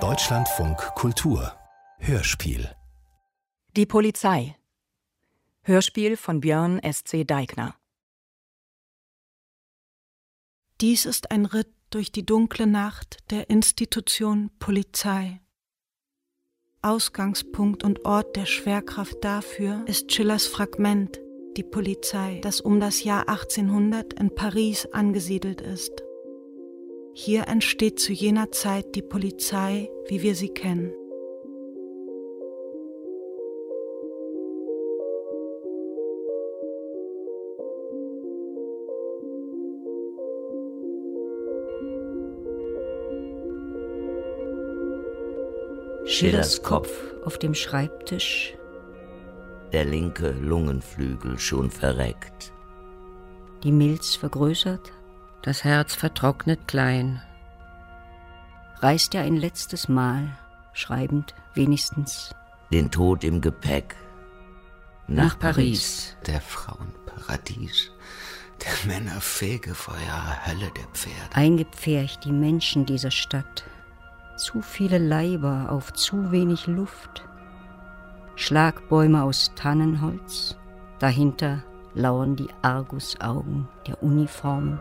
Deutschlandfunk Kultur Hörspiel Die Polizei Hörspiel von Björn S.C. Deigner Dies ist ein Ritt durch die dunkle Nacht der Institution Polizei. Ausgangspunkt und Ort der Schwerkraft dafür ist Schillers Fragment, die Polizei, das um das Jahr 1800 in Paris angesiedelt ist. Hier entsteht zu jener Zeit die Polizei, wie wir sie kennen. Schillers Kopf auf dem Schreibtisch. Der linke Lungenflügel schon verreckt. Die Milz vergrößert, das Herz vertrocknet klein. Reist er ein letztes Mal, schreibend wenigstens. Den Tod im Gepäck. Nach, Nach Paris. Paris. Der Frauenparadies. Der Männer Fegefeuer, Hölle der Pferde. Eingepfercht die Menschen dieser Stadt. Zu viele Leiber auf zu wenig Luft. Schlagbäume aus Tannenholz. Dahinter lauern die Argusaugen der Uniformen.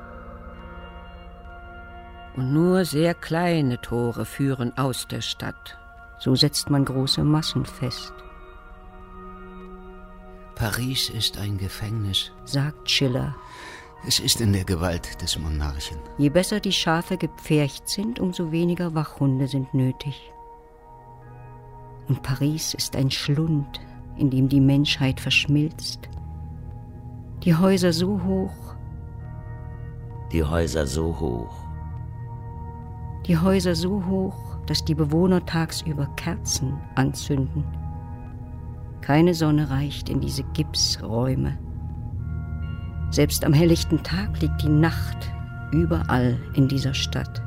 Und nur sehr kleine Tore führen aus der Stadt. So setzt man große Massen fest. Paris ist ein Gefängnis, sagt Schiller. Es ist in der Gewalt des Monarchen. Je besser die Schafe gepfercht sind, umso weniger Wachhunde sind nötig. Und Paris ist ein Schlund, in dem die Menschheit verschmilzt. Die Häuser so hoch. Die Häuser so hoch. Die Häuser so hoch, dass die Bewohner tagsüber Kerzen anzünden. Keine Sonne reicht in diese Gipsräume. Selbst am helllichten Tag liegt die Nacht überall in dieser Stadt.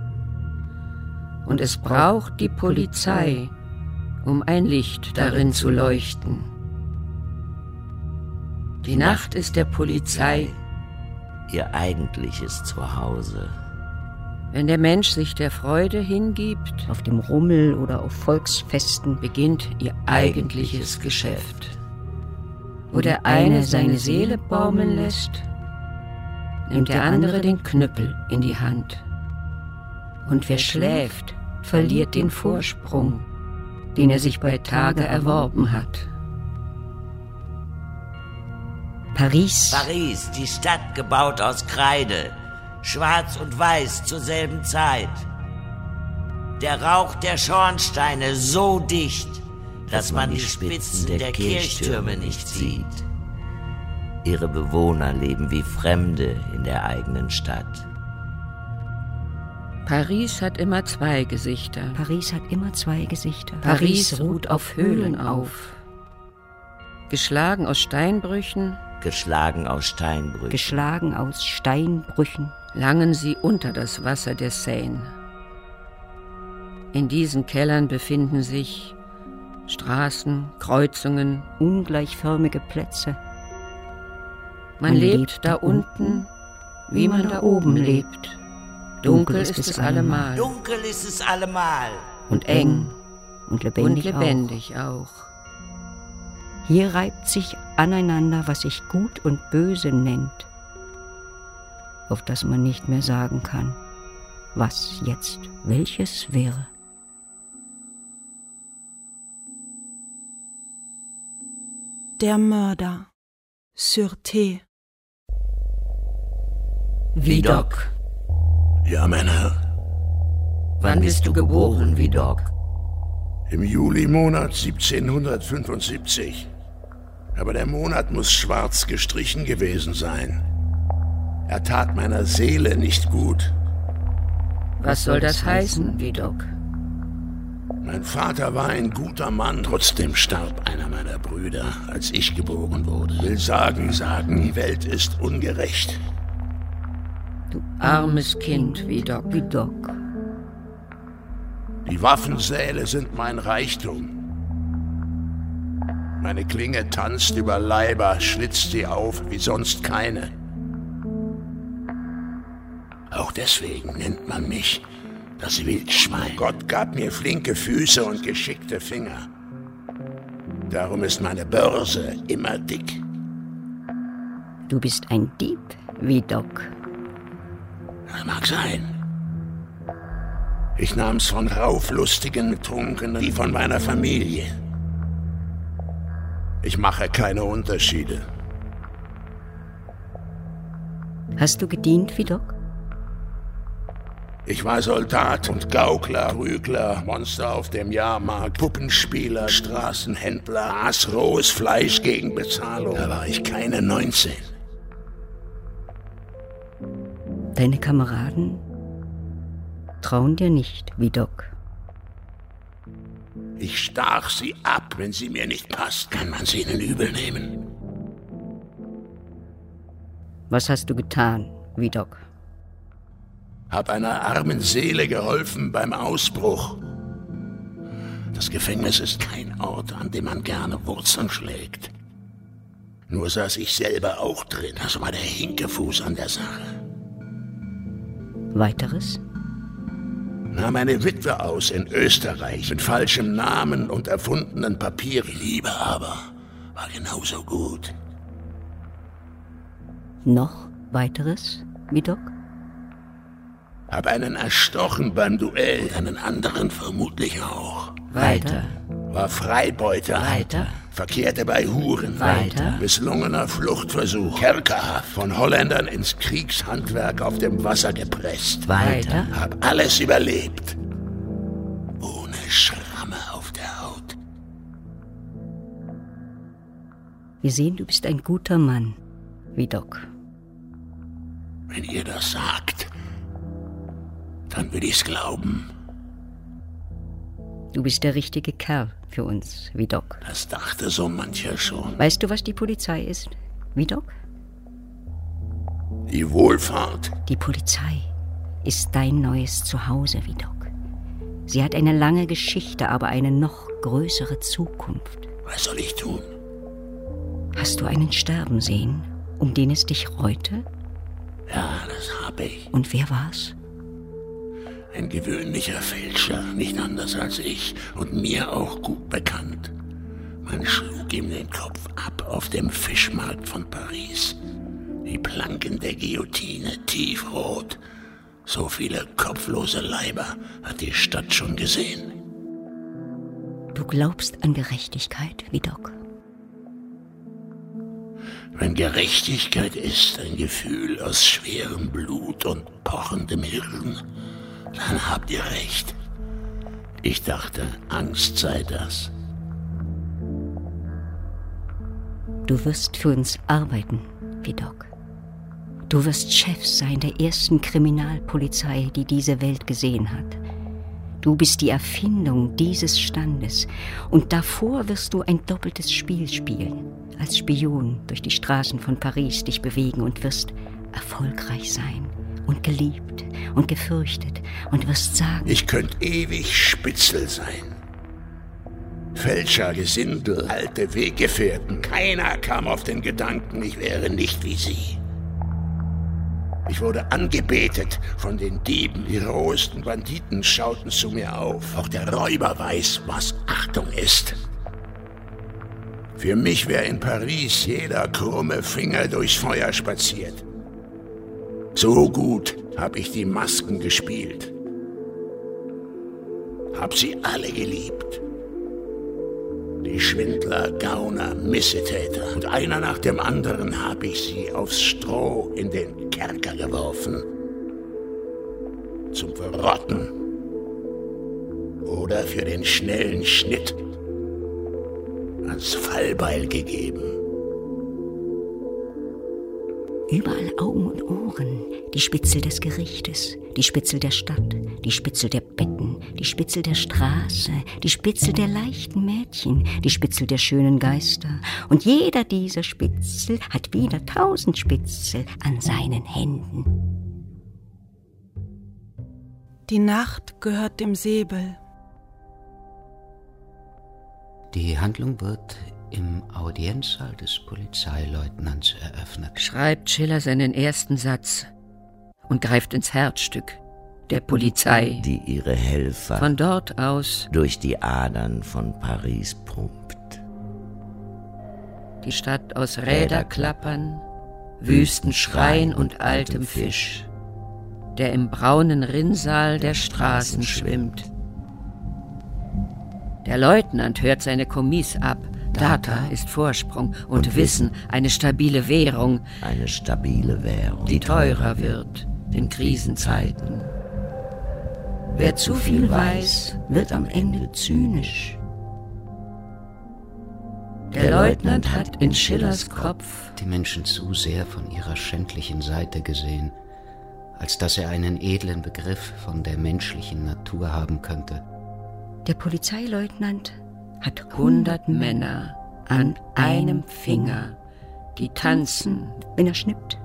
Und es braucht die Polizei, um ein Licht darin zu leuchten. Die Nacht ist der Polizei ihr eigentliches Zuhause. Wenn der Mensch sich der Freude hingibt, auf dem Rummel oder auf Volksfesten, beginnt ihr eigentliches Geschäft. Wo der eine seine Seele baumeln lässt, nimmt der andere den Knüppel in die Hand. Und wer schläft, verliert den Vorsprung, den er sich bei Tage erworben hat. Paris. Paris, die Stadt gebaut aus Kreide, schwarz und weiß zur selben Zeit. Der Rauch der Schornsteine so dicht, dass man die Spitzen der Kirchtürme nicht sieht. Ihre Bewohner leben wie Fremde in der eigenen Stadt. Paris hat immer zwei Gesichter. Paris hat immer zwei Gesichter. Paris, Paris ruht auf Höhlen auf. Geschlagen aus Steinbrüchen. Geschlagen aus Steinbrüchen. Geschlagen aus Steinbrüchen. Langen sie unter das Wasser der Seine. In diesen Kellern befinden sich Straßen, Kreuzungen, ungleichförmige Plätze. Man lebt da unten, wie man da oben lebt. Dunkel ist es allemal. Dunkel ist es allemal. Und eng und lebendig, und lebendig auch. auch. Hier reibt sich aneinander, was sich gut und böse nennt, auf das man nicht mehr sagen kann, was jetzt welches wäre. Der Mörder. Sûreté. Vidocq. Ja, mein Herr. Wann bist du geboren, Vidocq? Im Julimonat 1775. Aber der Monat muss schwarz gestrichen gewesen sein. Er tat meiner Seele nicht gut. Was soll das heißen, Vidocq? Mein Vater war ein guter Mann, trotzdem starb einer meiner Brüder, als ich geboren wurde. Will sagen, sagen, die Welt ist ungerecht. Du armes Kind, Vidocq. Vidocq. Die Waffensäle sind mein Reichtum. Meine Klinge tanzt über Leiber, schlitzt sie auf wie sonst keine. Auch deswegen nennt man mich Das Wildschwein. Gott gab mir flinke Füße und geschickte Finger. Darum ist meine Börse immer dick. Du bist ein Dieb, wie Doc. Das mag sein. Ich nahm's von rauflustigen Trunkenen wie von meiner Familie. Ich mache keine Unterschiede. Hast du gedient wie Doc? Ich war Soldat und Gaukler, Prügler, Monster auf dem Jahrmarkt, Puppenspieler, Straßenhändler, aß rohes Fleisch gegen Bezahlung. Da war ich keine 19. Deine Kameraden trauen dir nicht wie Doc. Ich stach sie ab. Wenn sie mir nicht passt, kann man sie ihnen übel nehmen. Was hast du getan, wie Doc? Hab einer armen Seele geholfen beim Ausbruch. Das Gefängnis ist kein Ort, an dem man gerne Wurzeln schlägt. Nur saß ich selber auch drin. Das war der Hinkefuß an der Sache. Weiteres? Nahm eine Witwe aus in Österreich mit falschem Namen und erfundenen Papieren. Die Liebe aber war genauso gut. Noch weiteres, wie Doc? Hab einen erstochen beim Duell und einen anderen vermutlich auch. Weiter. War Freibeuter. Weiter. Verkehrte bei Huren. Weiter. Misslungener Fluchtversuch. Kerkerhaft. Von Holländern ins Kriegshandwerk auf dem Wasser gepresst. Weiter. Hab alles überlebt. Ohne Schramme auf der Haut. Wir sehen, du bist ein guter Mann, wie Doc. Wenn ihr das sagt, dann will ich's glauben. Du bist der richtige Kerl für uns, wie Doc. Das dachte so mancher schon. Weißt du, was die Polizei ist, wie Doc? Die Wohlfahrt. Die Polizei ist dein neues Zuhause, wie Doc. Sie hat eine lange Geschichte, aber eine noch größere Zukunft. Was soll ich tun? Hast du einen sterben sehen, um den es dich reute? Ja, das hab ich. Und wer war's? Ein gewöhnlicher Fälscher, nicht anders als ich und mir auch gut bekannt. Man schlug ihm den Kopf ab auf dem Fischmarkt von Paris. Die Planken der Guillotine tiefrot. So viele kopflose Leiber hat die Stadt schon gesehen. Du glaubst an Gerechtigkeit, wie Doc. Wenn Gerechtigkeit ist ein Gefühl aus schwerem Blut und pochendem Hirn, dann habt ihr recht. Ich dachte, Angst sei das. Du wirst für uns arbeiten, wie Doc. Du wirst Chef sein der ersten Kriminalpolizei, die diese Welt gesehen hat. Du bist die Erfindung dieses Standes und davor wirst du ein doppeltes Spiel spielen, als Spion durch die Straßen von Paris dich bewegen und wirst erfolgreich sein und geliebt und gefürchtet und wirst sagen, Ich könnt ewig Spitzel sein. Fälscher, Gesindel, alte Weggefährten, keiner kam auf den Gedanken, ich wäre nicht wie sie. Ich wurde angebetet von den Dieben, die rohesten Banditen schauten zu mir auf. Auch der Räuber weiß, was Achtung ist. Für mich wäre in Paris jeder krumme Finger durchs Feuer spaziert. So gut hab ich die Masken gespielt. Hab sie alle geliebt. Die Schwindler, Gauner, Missetäter. Und einer nach dem anderen hab ich sie aufs Stroh in den Kerker geworfen. Zum Verrotten. Oder für den schnellen Schnitt ans Fallbeil gegeben. Überall Augen und Ohren, die Spitzel des Gerichtes, die Spitzel der Stadt, die Spitzel der Betten, die Spitzel der Straße, die Spitzel der leichten Mädchen, die Spitzel der schönen Geister. Und jeder dieser Spitzel hat wieder tausend Spitzel an seinen Händen. Die Nacht gehört dem Säbel. Die Handlung wird im Audienzsaal des Polizeileutnants eröffnet. Schreibt Schiller seinen ersten Satz und greift ins Herzstück der Polizei, die ihre Helfer von dort aus durch die Adern von Paris pumpt. Die Stadt aus Räderklappern, Wüstenschreien und altem Fisch, der im braunen Rinnsal der Straßen schwimmt. Der Leutnant hört seine Kommis ab. Data ist Vorsprung und Wissen eine stabile Währung. Eine stabile Währung. Die teurer wird in Krisenzeiten. Wer zu viel weiß, wird am Ende zynisch. Der Leutnant hat in Schillers Kopf die Menschen zu sehr von ihrer schändlichen Seite gesehen, als dass er einen edlen Begriff von der menschlichen Natur haben könnte. Der Polizeileutnant hat hundert Männer an einem Finger, die tanzen, wenn er schnippt.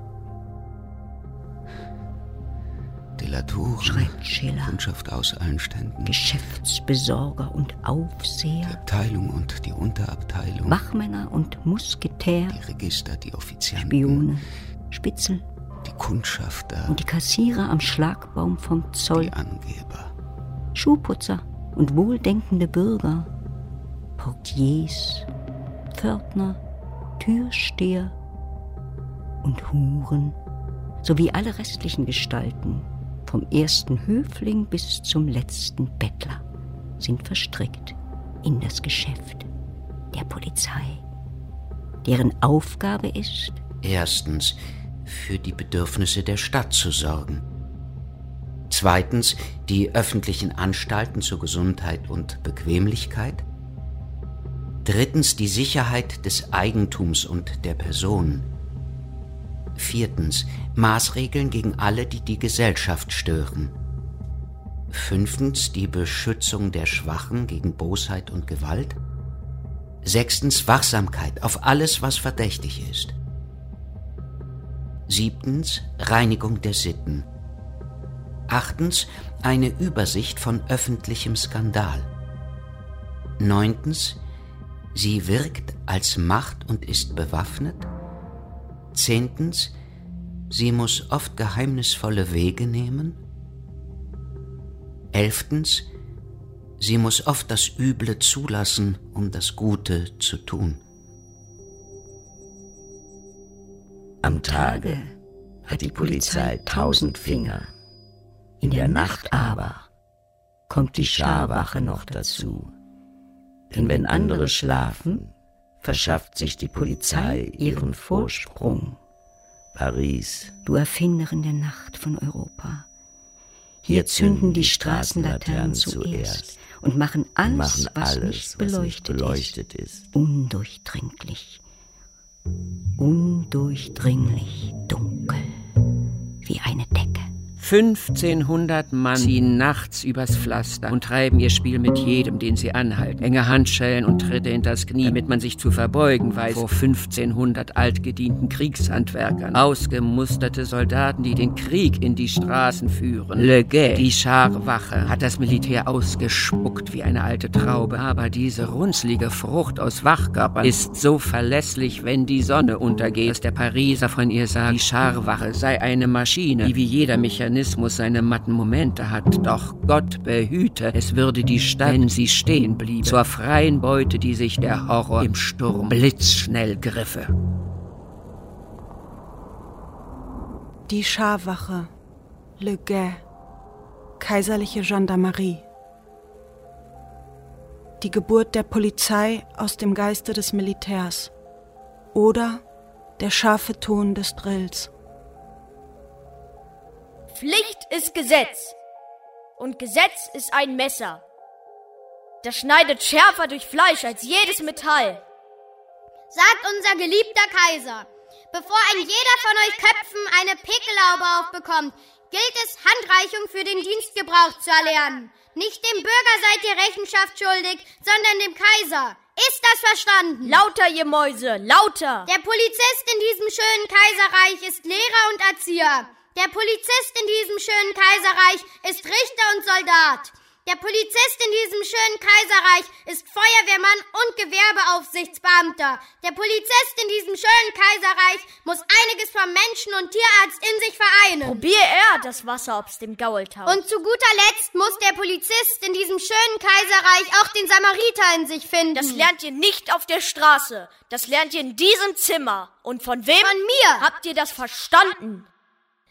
Delatoren, schreibt Schiller, Kundschaft aus allen Ständen, Geschäftsbesorger und Aufseher, die Abteilung und die Unterabteilung, Wachmänner und Musketär, die Register, die Offizianten, Spione, Spitzel, die Kundschafter. Und die Kassierer am Schlagbaum vom Zoll, die Angeber, Schuhputzer und wohldenkende Bürger, Portiers, Pförtner, Türsteher und Huren sowie alle restlichen Gestalten, vom ersten Höfling bis zum letzten Bettler, sind verstrickt in das Geschäft der Polizei, deren Aufgabe ist, erstens für die Bedürfnisse der Stadt zu sorgen, zweitens die öffentlichen Anstalten zur Gesundheit und Bequemlichkeit, drittens die Sicherheit des Eigentums und der Personen, viertens Maßregeln gegen alle, die die Gesellschaft stören, fünftens die Beschützung der Schwachen gegen Bosheit und Gewalt, sechstens Wachsamkeit auf alles, was verdächtig ist, siebtens Reinigung der Sitten, achtens eine Übersicht von öffentlichem Skandal, neuntens Sie wirkt als Macht und ist bewaffnet. Zehntens, sie muss oft geheimnisvolle Wege nehmen. Elftens, sie muss oft das Üble zulassen, um das Gute zu tun. Am Tage hat die Polizei tausend Finger, in der Nacht aber kommt die Scharwache noch dazu. Denn wenn andere schlafen, verschafft sich die Polizei ihren Vorsprung. Paris. Du Erfinderin der Nacht von Europa. Hier zünden die Straßenlaternen zuerst und machen alles, machen was alles, nicht was beleuchtet, nicht beleuchtet ist, ist. undurchdringlich. Undurchdringlich dunkel. Wie eine Decke. 1500 Mann ziehen nachts übers Pflaster und treiben ihr Spiel mit jedem, den sie anhalten. Enge Handschellen und Tritte in das Knie, damit man sich zu verbeugen weiß vor 1500 altgedienten Kriegshandwerkern. Ausgemusterte Soldaten, die den Krieg in die Straßen führen. Le Guet, die Scharwache, hat das Militär ausgespuckt wie eine alte Traube. Aber diese runzlige Frucht aus Wachkörpern ist so verlässlich, wenn die Sonne untergeht, dass der Pariser von ihr sagt, die Scharwache sei eine Maschine, die wie jeder Mechanismus seine matten Momente hat. Doch Gott behüte, es würde die Stadt, wenn sie stehen bliebe, zur freien Beute, die sich der Horror im Sturm blitzschnell griffe. Die Scharwache, Le Guet, kaiserliche Gendarmerie. Die Geburt der Polizei aus dem Geiste des Militärs oder der scharfe Ton des Drills. Pflicht ist Gesetz. Und Gesetz ist ein Messer. Das schneidet schärfer durch Fleisch als jedes Metall. Sagt unser geliebter Kaiser. Bevor ein jeder von euch Köpfen eine Pickelhaube aufbekommt, gilt es, Handreichung für den Dienstgebrauch zu erlernen. Nicht dem Bürger seid ihr Rechenschaft schuldig, sondern dem Kaiser. Ist das verstanden? Lauter, ihr Mäuse, lauter! Der Polizist in diesem schönen Kaiserreich ist Lehrer und Erzieher. Der Polizist in diesem schönen Kaiserreich ist Richter und Soldat. Der Polizist in diesem schönen Kaiserreich ist Feuerwehrmann und Gewerbeaufsichtsbeamter. Der Polizist in diesem schönen Kaiserreich muss einiges vom Menschen und Tierarzt in sich vereinen. Probier er das Wasser ob's dem Gaul taucht. Und zu guter Letzt muss der Polizist in diesem schönen Kaiserreich auch den Samariter in sich finden. Das lernt ihr nicht auf der Straße. Das lernt ihr in diesem Zimmer. Und von wem? Von mir. Habt ihr das verstanden?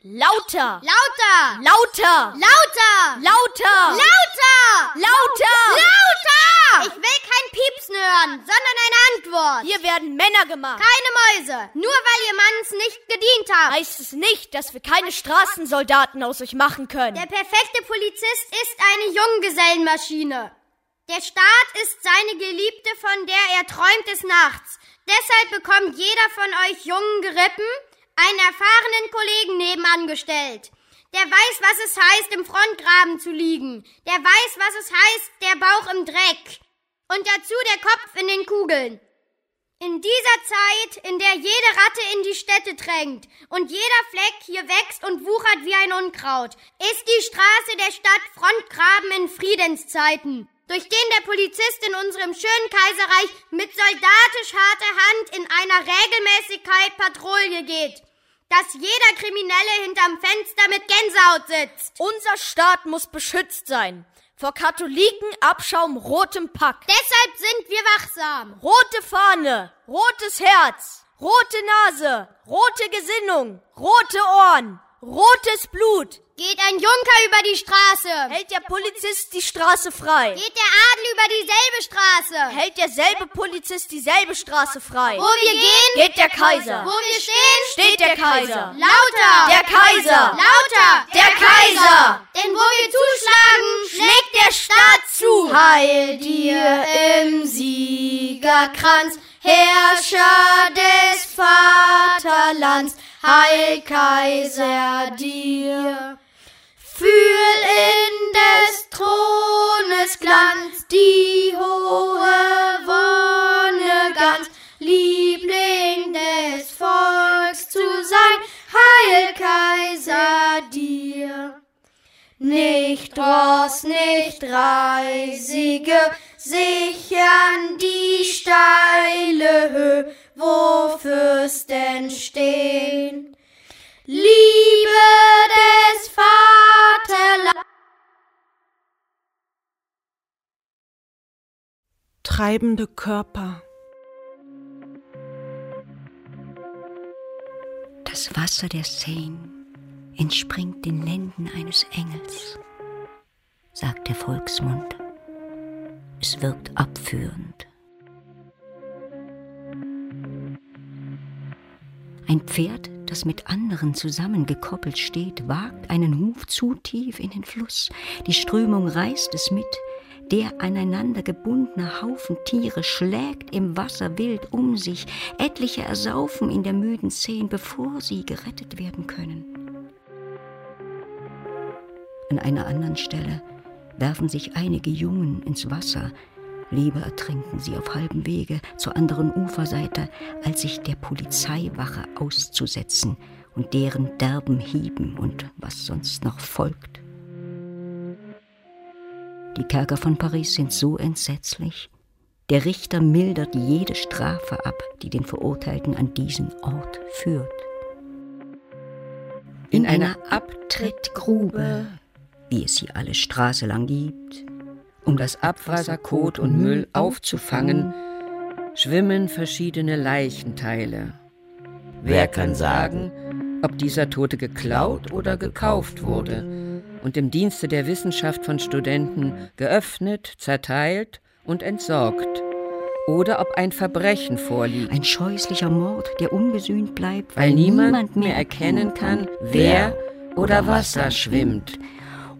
Lauter! Lauter! Lauter! Lauter! Lauter! Lauter! Lauter! Lauter! Ich will kein Piepsen hören, sondern eine Antwort. Hier werden Männer gemacht. Keine Mäuse. Nur weil ihr Manns nicht gedient habt. Heißt es nicht, dass wir keine Straßensoldaten aus euch machen können. Der perfekte Polizist ist eine Junggesellenmaschine. Der Staat ist seine Geliebte, von der er träumt des Nachts. Deshalb bekommt jeder von euch jungen Gerippen einen erfahrenen Kollegen nebenan gestellt. Der weiß, was es heißt, im Frontgraben zu liegen. Der weiß, was es heißt, der Bauch im Dreck. Und dazu der Kopf in den Kugeln. In dieser Zeit, in der jede Ratte in die Städte drängt und jeder Fleck hier wächst und wuchert wie ein Unkraut, ist die Straße der Stadt Frontgraben in Friedenszeiten, durch den der Polizist in unserem schönen Kaiserreich mit soldatisch harter Hand in einer Regelmäßigkeit Patrouille geht dass jeder Kriminelle hinterm Fenster mit Gänsehaut sitzt. Unser Staat muss beschützt sein. Vor Katholiken, Abschaum, rotem Pack. Deshalb sind wir wachsam. Rote Fahne, rotes Herz, rote Nase, rote Gesinnung, rote Ohren, rotes Blut. Geht ein Junker über die Straße. Hält der Polizist die Straße frei. Geht der Adel über dieselbe Straße. Hält derselbe Polizist dieselbe Straße frei. Wo wir gehen, geht der Kaiser. Wo wir stehen, steht der Kaiser. Lauter. Der Kaiser. Lauter. Der Kaiser. Denn wo wir zuschlagen, schlägt der Staat zu. Heil dir im Siegerkranz, Herrscher des Vaterlands. Heil Kaiser dir. Fühl in des Thrones Glanz die hohe Wonne ganz, Liebling des Volks zu sein, Heil Kaiser dir. Nicht Ross, nicht Reisige sichern die steile Höhe, wo Fürsten stehen. Liebe des Vaterlands. Treibende Körper. Das Wasser der Seine entspringt den Lenden eines Engels, sagt der Volksmund. Es wirkt abführend. Ein Pferd, das mit anderen zusammengekoppelt steht, wagt einen Huf zu tief in den Fluss. Die Strömung reißt es mit. Der aneinander gebundene Haufen Tiere schlägt im Wasser wild um sich. Etliche ersaufen in der müden Szene, bevor sie gerettet werden können. An einer anderen Stelle werfen sich einige Jungen ins Wasser, Lieber ertrinken sie auf halbem Wege zur anderen Uferseite, als sich der Polizeiwache auszusetzen und deren derben Hieben und was sonst noch folgt. Die Kerker von Paris sind so entsetzlich. Der Richter mildert jede Strafe ab, die den Verurteilten an diesen Ort führt. In, In einer Abtrittgrube, wie es sie alle Straße lang gibt, um das Abwasser, Kot und Müll aufzufangen, schwimmen verschiedene Leichenteile. Wer kann sagen, ob dieser Tote geklaut oder gekauft wurde und im Dienste der Wissenschaft von Studenten geöffnet, zerteilt und entsorgt? Oder ob ein Verbrechen vorliegt. Ein scheußlicher Mord, der ungesühnt bleibt, weil, weil niemand mehr erkennen kann, wer oder was da schwimmt.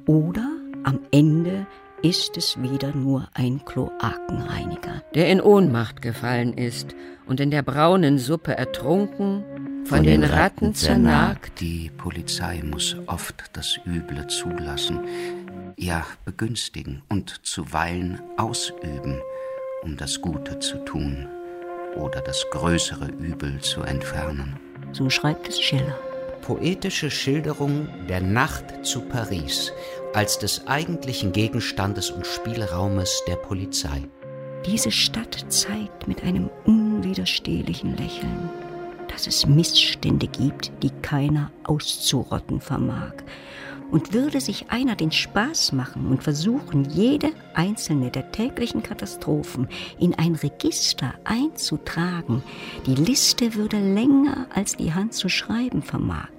Oder am Ende ist es wieder nur ein Kloakenreiniger, der in Ohnmacht gefallen ist und in der braunen Suppe ertrunken, von, von den, den Ratten zernagt. Die Polizei muss oft das Üble zulassen, ja begünstigen und zuweilen ausüben, um das Gute zu tun oder das größere Übel zu entfernen. So schreibt es Schiller. Poetische Schilderung der Nacht zu Paris als des eigentlichen Gegenstandes und Spielraumes der Polizei. Diese Stadt zeigt mit einem unwiderstehlichen Lächeln, dass es Missstände gibt, die keiner auszurotten vermag. Und würde sich einer den Spaß machen und versuchen, jede einzelne der täglichen Katastrophen in ein Register einzutragen, die Liste würde länger als die Hand zu schreiben vermag.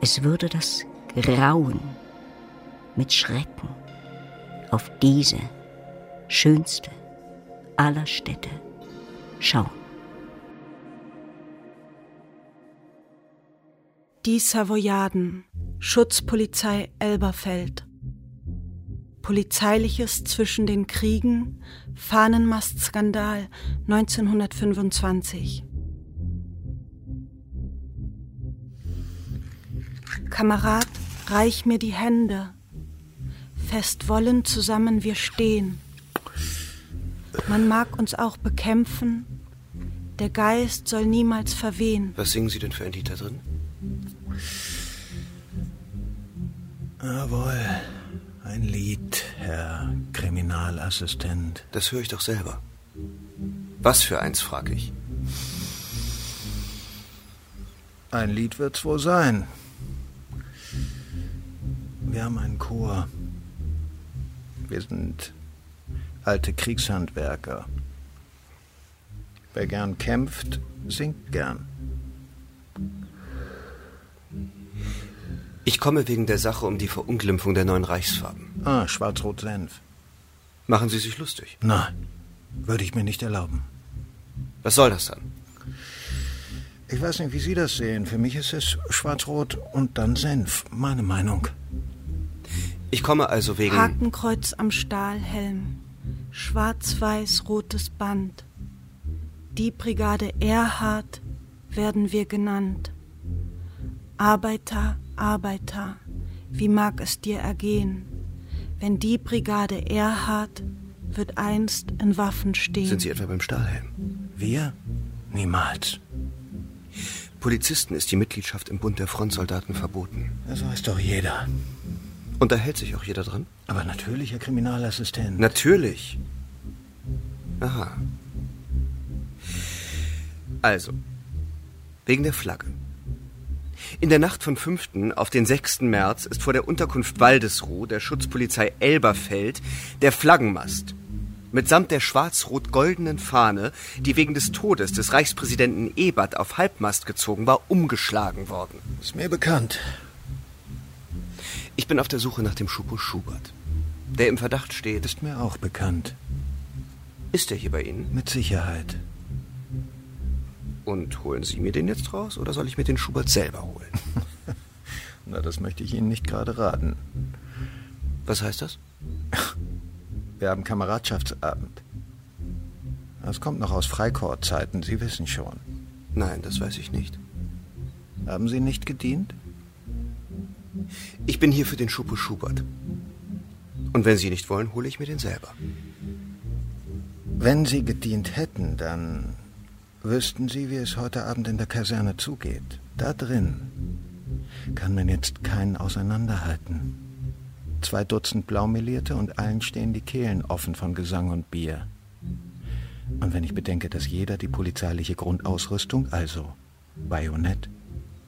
Es würde das Grauen mit Schrecken auf diese schönste aller Städte schauen. Die Savoyaden, Schutzpolizei Elberfeld. Polizeiliches zwischen den Kriegen, Fahnenmastskandal 1925. Kamerad, reich mir die Hände. Fest wollen zusammen wir stehen. Man mag uns auch bekämpfen, der Geist soll niemals verwehen. Was singen Sie denn für ein Lied da drin? Jawohl, ein Lied, Herr Kriminalassistent. Das höre ich doch selber. Was für eins, frage ich. Ein Lied wird's wohl sein. Wir haben einen Chor. Wir sind alte Kriegshandwerker. Wer gern kämpft, singt gern. Ich komme wegen der Sache um die Verunglimpfung der neuen Reichsfarben. Ah, Schwarz-Rot-Senf. Machen Sie sich lustig? Nein, würde ich mir nicht erlauben. Was soll das dann? Ich weiß nicht, wie Sie das sehen. Für mich ist es Schwarz-Rot und dann Senf. Meine Meinung. Ich komme also wegen. Hakenkreuz am Stahlhelm, schwarz-weiß-rotes Band. Die Brigade Erhard werden wir genannt. Arbeiter, Arbeiter, wie mag es dir ergehen, wenn die Brigade Erhard wird einst in Waffen stehen. Sind Sie etwa beim Stahlhelm? Wir? Niemals. Polizisten ist die Mitgliedschaft im Bund der Frontsoldaten verboten. Das weiß doch jeder. Und da hält sich auch jeder dran? Aber natürlich, Herr Kriminalassistent. Natürlich. Aha. Also, wegen der Flagge. In der Nacht von 5. auf den 6. März ist vor der Unterkunft Waldesruh der Schutzpolizei Elberfeld der Flaggenmast mitsamt der schwarz-rot-goldenen Fahne, die wegen des Todes des Reichspräsidenten Ebert auf Halbmast gezogen war, umgeschlagen worden. Ist mir bekannt. Ich bin auf der Suche nach dem Schupo Schubert, der im Verdacht steht. Ist mir auch bekannt. Ist er hier bei Ihnen? Mit Sicherheit. Und holen Sie mir den jetzt raus oder soll ich mir den Schubert selber holen? Na, das möchte ich Ihnen nicht gerade raten. Was heißt das? Wir haben Kameradschaftsabend. Das kommt noch aus Freikorpszeiten, Sie wissen schon. Nein, das weiß ich nicht. Haben Sie nicht gedient? Ich bin hier für den Schupo Schubert. Und wenn Sie nicht wollen, hole ich mir den selber. Wenn Sie gedient hätten, dann wüssten Sie, wie es heute Abend in der Kaserne zugeht. Da drin kann man jetzt keinen auseinanderhalten. Zwei Dutzend Blaumelierte und allen stehen die Kehlen offen von Gesang und Bier. Und wenn ich bedenke, dass jeder die polizeiliche Grundausrüstung, also Bajonett,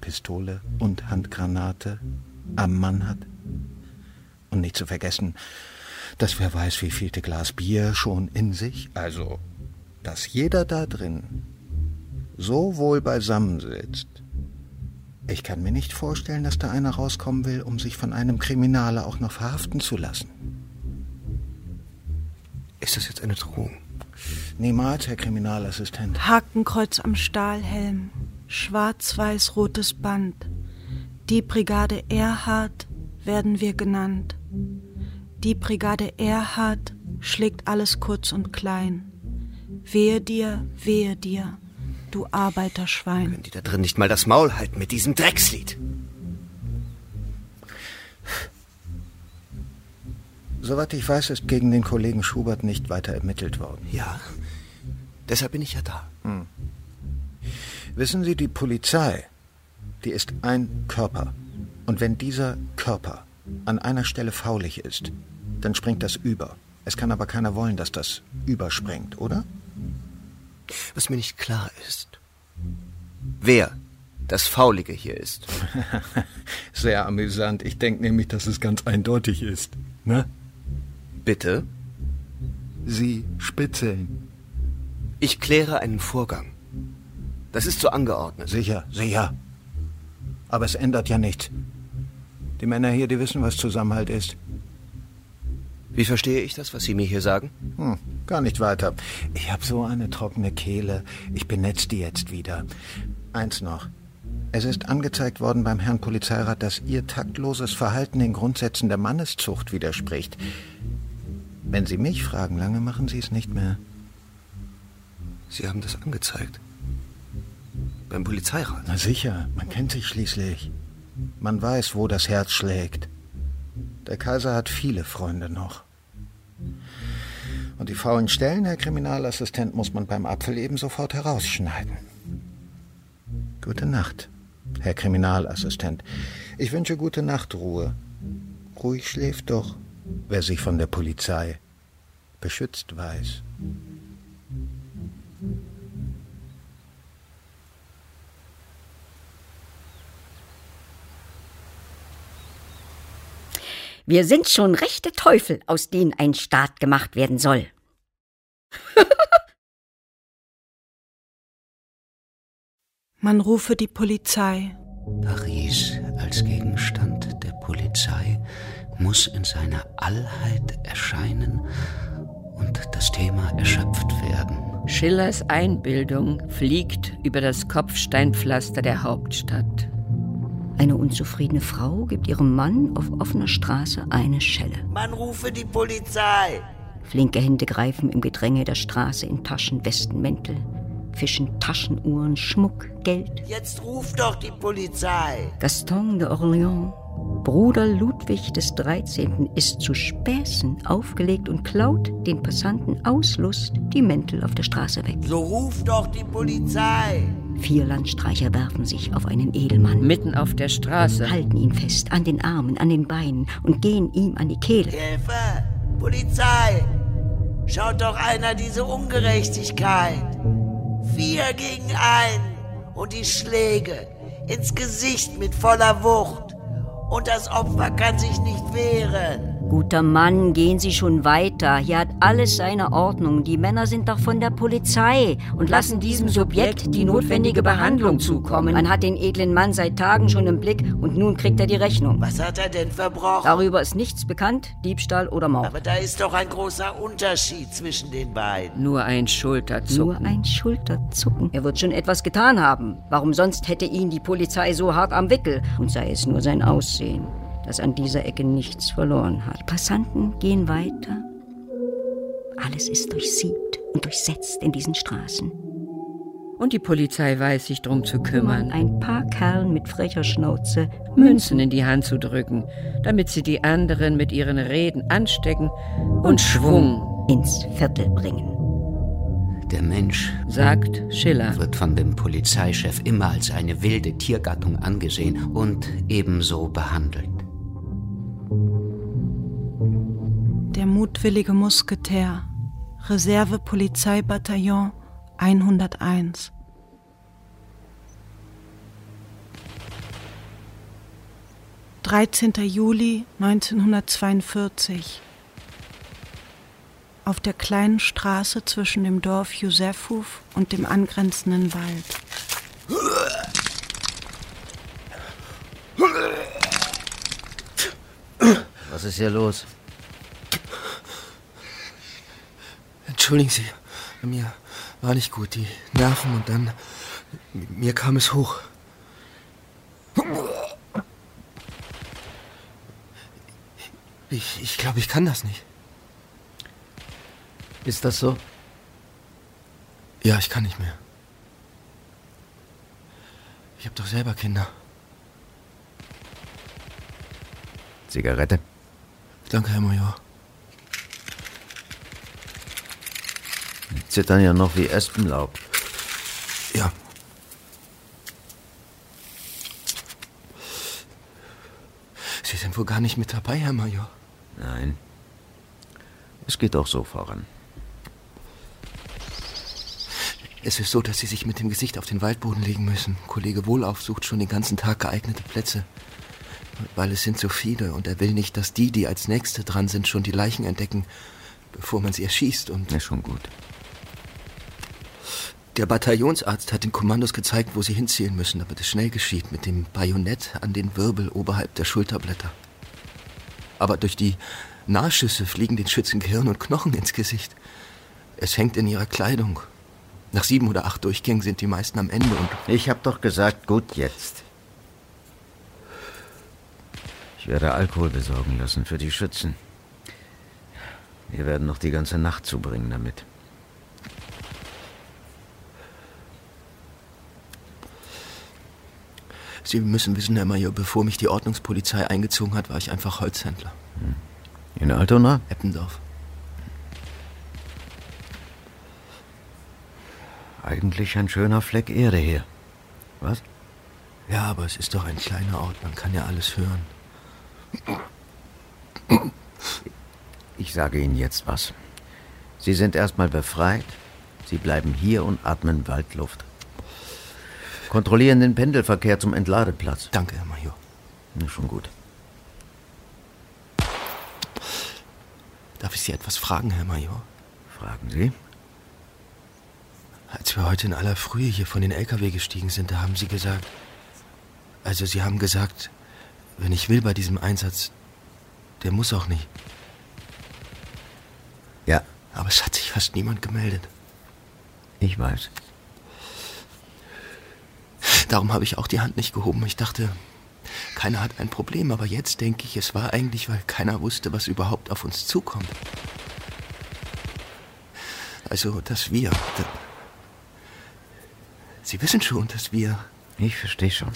Pistole und Handgranate, am Mann hat. Und nicht zu vergessen, dass wer weiß, wie vielte Glas Bier schon in sich, also, dass jeder da drin so wohl beisammen sitzt, ich kann mir nicht vorstellen, dass da einer rauskommen will, um sich von einem Kriminaler auch noch verhaften zu lassen. Ist das jetzt eine Drohung? Niemals, Herr Kriminalassistent. Hakenkreuz am Stahlhelm, schwarz-weiß-rotes Band. Die Brigade Erhard werden wir genannt. Die Brigade Erhard schlägt alles kurz und klein. Wehe dir, wehe dir du Arbeiterschwein. Können die da drin nicht mal das Maul halten mit diesem Dreckslied? Soweit ich weiß, ist gegen den Kollegen Schubert nicht weiter ermittelt worden. Ja, deshalb bin ich ja da. Hm. Wissen Sie, die Polizei Die ist ein Körper. Und wenn dieser Körper an einer Stelle faulig ist, dann springt das über. Es kann aber keiner wollen, dass das überspringt, oder? Was mir nicht klar ist, wer das Faulige hier ist. Sehr amüsant. Ich denke nämlich, dass es ganz eindeutig ist. Ne? Bitte? Sie spitzeln. Ich kläre einen Vorgang. Das ist so angeordnet. Sicher, sicher. Aber es ändert ja nichts. Die Männer hier, die wissen, was Zusammenhalt ist. Wie verstehe ich das, was Sie mir hier sagen? Hm, gar nicht weiter. Ich habe so eine trockene Kehle. Ich benetz die jetzt wieder. Eins noch. Es ist angezeigt worden beim Herrn Polizeirat, dass Ihr taktloses Verhalten den Grundsätzen der Manneszucht widerspricht. Wenn Sie mich fragen, lange machen Sie es nicht mehr. Sie haben das angezeigt. Beim Polizeirat? Na sicher, man kennt sich schließlich. Man weiß, wo das Herz schlägt. Der Kaiser hat viele Freunde noch. Und die faulen Stellen, Herr Kriminalassistent, muss man beim Apfel eben sofort herausschneiden. Gute Nacht, Herr Kriminalassistent. Ich wünsche gute Nachtruhe. Ruhig schläft doch, wer sich von der Polizei beschützt weiß. Wir sind schon rechte Teufel, aus denen ein Staat gemacht werden soll. Man rufe die Polizei. Paris als Gegenstand der Polizei muss in seiner Allheit erscheinen und das Thema erschöpft werden. Schillers Einbildung fliegt über das Kopfsteinpflaster der Hauptstadt. Eine unzufriedene Frau gibt ihrem Mann auf offener Straße eine Schelle. Man rufe die Polizei. Flinke Hände greifen im Gedränge der Straße in Taschen, Westen, Mäntel, fischen Taschenuhren, Schmuck, Geld. Jetzt ruf doch die Polizei. Gaston de Orléans, Bruder Ludwig des 13., ist zu Späßen aufgelegt und klaut den Passanten aus Lust die Mäntel auf der Straße weg. So ruf doch die Polizei. Vier Landstreicher werfen sich auf einen Edelmann. Mitten auf der Straße. Halten ihn fest, an den Armen, an den Beinen und gehen ihm an die Kehle. Hilfe! Polizei! Schaut doch einer diese Ungerechtigkeit. Vier gegen einen und die Schläge ins Gesicht mit voller Wucht. Und das Opfer kann sich nicht wehren. Guter Mann, gehen Sie schon weiter. Hier hat alles seine Ordnung. Die Männer sind doch von der Polizei und lassen diesem Subjekt die notwendige Behandlung zukommen. Man hat den edlen Mann seit Tagen schon im Blick und nun kriegt er die Rechnung. Was hat er denn verbrochen? Darüber ist nichts bekannt, Diebstahl oder Mord. Aber da ist doch ein großer Unterschied zwischen den beiden. Nur ein Schulterzucken. Nur ein Schulterzucken. Er wird schon etwas getan haben. Warum sonst hätte ihn die Polizei so hart am Wickel? Und sei es nur sein Aussehen das an dieser Ecke nichts verloren hat. Die Passanten gehen weiter. Alles ist durchsiebt und durchsetzt in diesen Straßen. Und die Polizei weiß sich drum zu kümmern. Ein paar Kerlen mit frecher Schnauze Münzen in die Hand zu drücken, damit sie die anderen mit ihren Reden anstecken und, und Schwung ins Viertel bringen. Der Mensch, sagt Schiller, wird von dem Polizeichef immer als eine wilde Tiergattung angesehen und ebenso behandelt. Der mutwillige Musketär, Reserve-Polizeibataillon 101. Dreizehnter Juli 1942. Auf der kleinen Straße zwischen dem Dorf Josefhof und dem angrenzenden Wald. Was ist hier los? Entschuldigen Sie, mir war nicht gut, die Nerven und dann. Mir kam es hoch. Ich, ich glaube, ich kann das nicht. Ist das so? Ja, ich kann nicht mehr. Ich habe doch selber Kinder. Zigarette? Danke, Herr Major. Zittern ja noch wie Espenlaub. Ja. sind wohl gar nicht mit dabei, Herr Major. Nein. Es geht auch so voran. Es ist so, dass Sie sich mit dem Gesicht auf den Waldboden legen müssen. Kollege Wohlauf sucht schon den ganzen Tag geeignete Plätze. Weil es sind so viele und er will nicht, dass die, die als Nächste dran sind, schon die Leichen entdecken, bevor man sie erschießt und... Ist schon gut. Der Bataillonsarzt hat den Kommandos gezeigt, wo sie hinzielen müssen, damit es schnell geschieht, mit dem Bajonett an den Wirbel oberhalb der Schulterblätter. Aber durch die Nahschüsse fliegen den Schützen Gehirn und Knochen ins Gesicht. Es hängt in ihrer Kleidung. Nach sieben oder acht Durchgängen sind die meisten am Ende und... Ich hab doch gesagt, gut jetzt. Ich werde Alkohol besorgen lassen für die Schützen. Wir werden noch die ganze Nacht zubringen damit. Sie müssen wissen, Herr Major, bevor mich die Ordnungspolizei eingezogen hat, war ich einfach Holzhändler. In Altona? Eppendorf. Eigentlich ein schöner Fleck Erde hier. Was? Ja, aber es ist doch ein kleiner Ort, man kann ja alles hören. Ich sage Ihnen jetzt was. Sie sind erstmal befreit. Sie bleiben hier und atmen Waldluft. Kontrollieren den Pendelverkehr zum Entladeplatz. Danke, Herr Major. Na, schon gut. Darf ich Sie etwas fragen, Herr Major? Fragen Sie? Als wir heute in aller Frühe hier von den LKW gestiegen sind, da haben Sie gesagt. Also, Sie haben gesagt, wenn ich will bei diesem Einsatz, der muss auch nicht. Ja. Aber es hat sich fast niemand gemeldet. Ich weiß. Darum habe ich auch die Hand nicht gehoben. Ich dachte, keiner hat ein Problem, aber jetzt denke ich, es war eigentlich, weil keiner wusste, was überhaupt auf uns zukommt. Also, dass wir. Sie wissen schon, dass wir. Ich verstehe schon.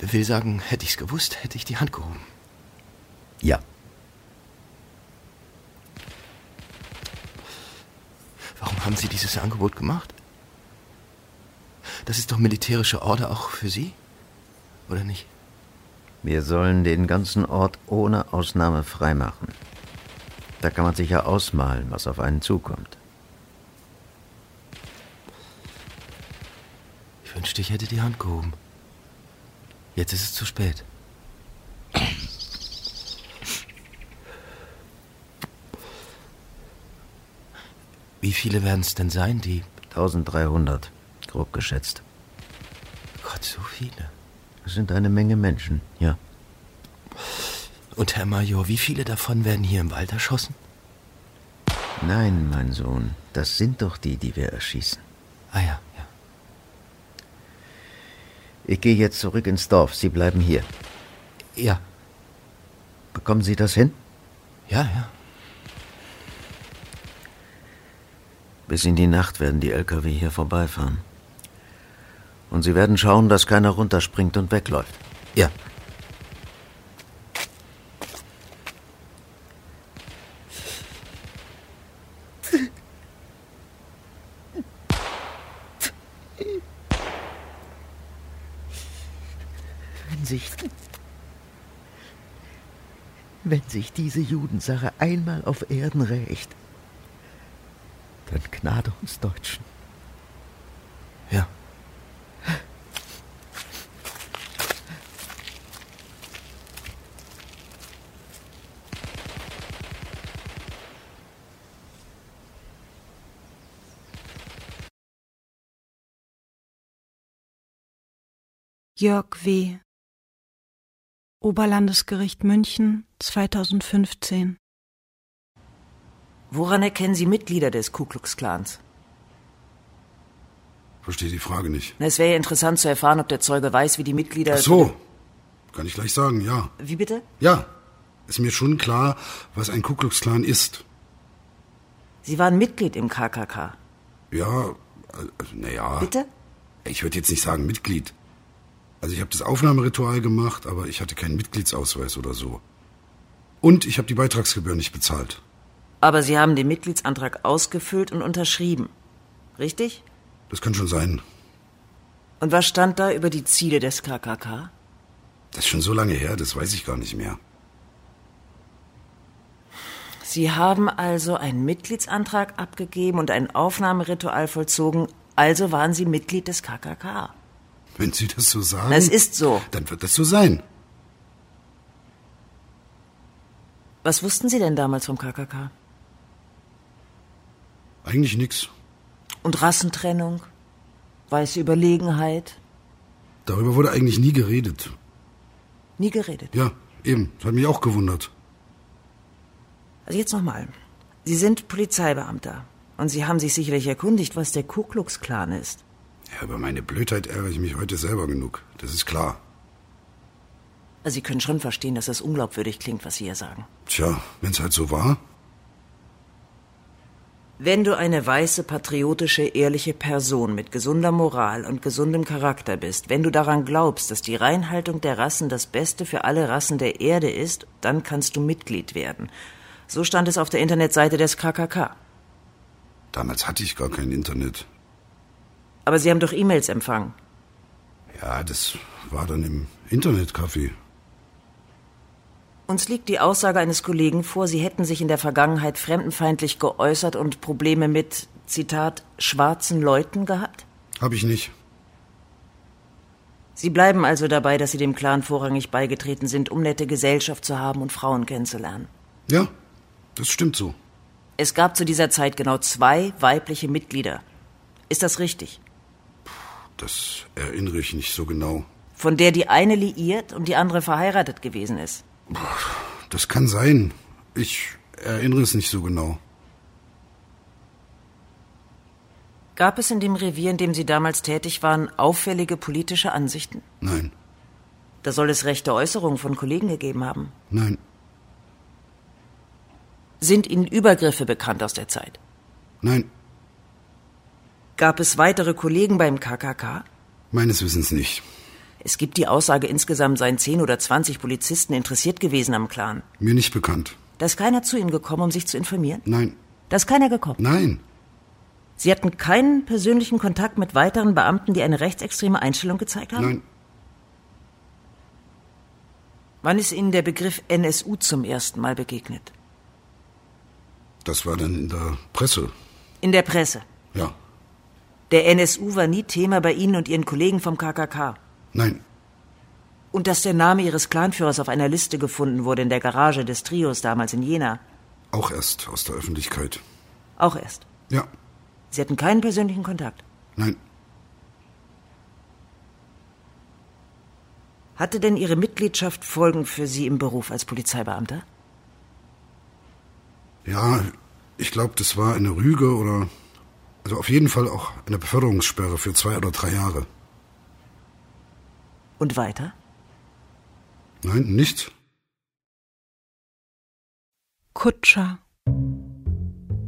Will sagen, hätte ich es gewusst, hätte ich die Hand gehoben. Ja. Warum haben Sie dieses Angebot gemacht? Das ist doch militärische Order auch für Sie? Oder nicht? Wir sollen den ganzen Ort ohne Ausnahme freimachen. Da kann man sich ja ausmalen, was auf einen zukommt. Ich wünschte, ich hätte die Hand gehoben. Jetzt ist es zu spät. Wie viele werden es denn sein, die... 1300, grob geschätzt. Gott, so viele. Das sind eine Menge Menschen, ja. Und Herr Major, wie viele davon werden hier im Wald erschossen? Nein, mein Sohn, das sind doch die, die wir erschießen. Ah ja, ja. Ich gehe jetzt zurück ins Dorf. Sie bleiben hier. Ja. Bekommen Sie das hin? Ja, ja. Bis in die Nacht werden die LKW hier vorbeifahren. Und Sie werden schauen, dass keiner runterspringt und wegläuft. Ja. Wenn sich. Wenn sich diese Judensache einmal auf Erden rächt, dann gnade uns Deutschen. Ja. Jörg W. Oberlandesgericht München 2015 Woran erkennen Sie Mitglieder des Ku Klux Klans? Verstehe die Frage nicht. Na, Es wäre ja interessant zu erfahren, ob der Zeuge weiß, wie die Mitglieder. Ach so. Kann ich gleich sagen, ja. Wie bitte? Ja. Ist mir schon klar, was ein Ku Klux Klan ist. Sie waren Mitglied im KKK. Ja, also, naja. Bitte? Ich würde jetzt nicht sagen Mitglied. Also ich habe das Aufnahmeritual gemacht, aber ich hatte keinen Mitgliedsausweis oder so. Und ich habe die Beitragsgebühr nicht bezahlt. Aber Sie haben den Mitgliedsantrag ausgefüllt und unterschrieben. Richtig? Das kann schon sein. Und was stand da über die Ziele des KKK? Das ist schon so lange her, das weiß ich gar nicht mehr. Sie haben also einen Mitgliedsantrag abgegeben und ein Aufnahmeritual vollzogen, also waren Sie Mitglied des KKK. Wenn Sie das so sagen. Es ist so. Dann wird das so sein. Was wussten Sie denn damals vom KKK? Eigentlich nix. Und Rassentrennung? Weiße Überlegenheit? Darüber wurde eigentlich nie geredet. Nie geredet? Ja, eben. Das hat mich auch gewundert. Also jetzt nochmal. Sie sind Polizeibeamter. Und Sie haben sich sicherlich erkundigt, was der Ku Klux Klan ist. Ja, über meine Blödheit ärgere ich mich heute selber genug. Das ist klar. Also Sie können schon verstehen, dass das unglaubwürdig klingt, was Sie hier sagen. Tja, wenn's halt so war. Wenn du eine weiße, patriotische, ehrliche Person mit gesunder Moral und gesundem Charakter bist, wenn du daran glaubst, dass die Reinhaltung der Rassen das Beste für alle Rassen der Erde ist, dann kannst du Mitglied werden. So stand es auf der Internetseite des KKK. Damals hatte ich gar kein Internet. Aber Sie haben doch E-Mails empfangen. Ja, das war dann im Internetcafé. Uns liegt die Aussage eines Kollegen vor, Sie hätten sich in der Vergangenheit fremdenfeindlich geäußert und Probleme mit, Zitat, schwarzen Leuten gehabt? Hab ich nicht. Sie bleiben also dabei, dass Sie dem Clan vorrangig beigetreten sind, um nette Gesellschaft zu haben und Frauen kennenzulernen. Ja, das stimmt so. Es gab zu dieser Zeit genau zwei weibliche Mitglieder. Ist das richtig? Das erinnere ich nicht so genau. Von der die eine liiert und die andere verheiratet gewesen ist. Das kann sein. Ich erinnere es nicht so genau. Gab es in dem Revier, in dem Sie damals tätig waren, auffällige politische Ansichten? Nein. Da soll es rechte Äußerungen von Kollegen gegeben haben. Nein. Sind Ihnen Übergriffe bekannt aus der Zeit? Nein. Gab es weitere Kollegen beim KKK? Meines Wissens nicht. Es gibt die Aussage, insgesamt seien zehn oder zwanzig Polizisten interessiert gewesen am Clan. Mir nicht bekannt. Da ist keiner zu Ihnen gekommen, um sich zu informieren? Nein. Da ist keiner gekommen? Nein. Sie hatten keinen persönlichen Kontakt mit weiteren Beamten, die eine rechtsextreme Einstellung gezeigt haben? Nein. Wann ist Ihnen der Begriff NSU zum ersten Mal begegnet? Das war dann in der Presse. In der Presse? Ja. Der NSU war nie Thema bei Ihnen und Ihren Kollegen vom KKK? Nein. Und dass der Name Ihres Clanführers auf einer Liste gefunden wurde in der Garage des Trios damals in Jena? Auch erst aus der Öffentlichkeit. Auch erst? Ja. Sie hatten keinen persönlichen Kontakt? Nein. Hatte denn Ihre Mitgliedschaft Folgen für Sie im Beruf als Polizeibeamter? Ja, ich glaube, das war eine Rüge oder. Also auf jeden Fall auch eine Beförderungssperre für zwei oder drei Jahre. Und weiter? Nein, nicht. Kutscher.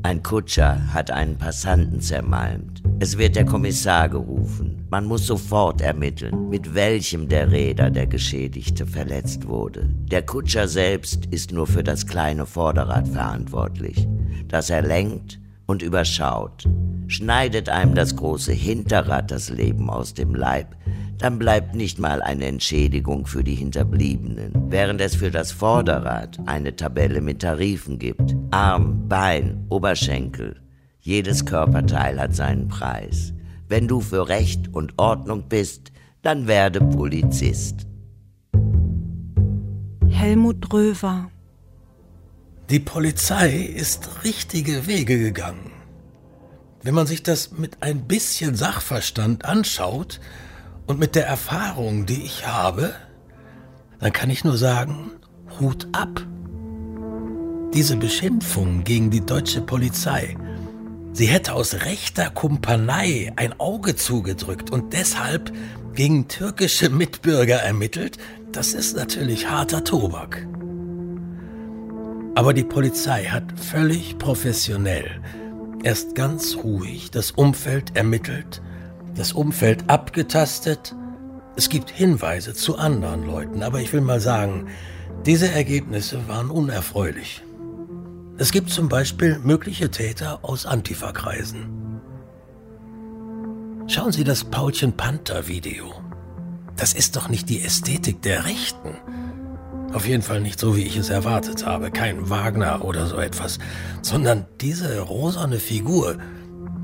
Ein Kutscher hat einen Passanten zermalmt. Es wird der Kommissar gerufen. Man muss sofort ermitteln, mit welchem der Räder der Geschädigte verletzt wurde. Der Kutscher selbst ist nur für das kleine Vorderrad verantwortlich, das er lenkt und überschaut. Schneidet einem das große Hinterrad das Leben aus dem Leib, dann bleibt nicht mal eine Entschädigung für die Hinterbliebenen, während es für das Vorderrad eine Tabelle mit Tarifen gibt. Arm, Bein, Oberschenkel. Jedes Körperteil hat seinen Preis. Wenn du für Recht und Ordnung bist, dann werde Polizist. Helmut Röver. Die Polizei ist richtige Wege gegangen. Wenn man sich das mit ein bisschen Sachverstand anschaut, und mit der Erfahrung, die ich habe, dann kann ich nur sagen, Hut ab. Diese Beschimpfung gegen die deutsche Polizei, sie hätte aus rechter Kumpanei ein Auge zugedrückt und deshalb gegen türkische Mitbürger ermittelt, das ist natürlich harter Tobak. Aber die Polizei hat völlig professionell, erst ganz ruhig das Umfeld ermittelt, das Umfeld abgetastet. Es gibt Hinweise zu anderen Leuten, aber ich will mal sagen, diese Ergebnisse waren unerfreulich. Es gibt zum Beispiel mögliche Täter aus Antifa-Kreisen. Schauen Sie das Paulchen Panther-Video. das ist doch nicht die Ästhetik der Rechten. Auf jeden Fall nicht so, wie ich es erwartet habe. Kein Wagner oder so etwas, sondern diese rosane Figur,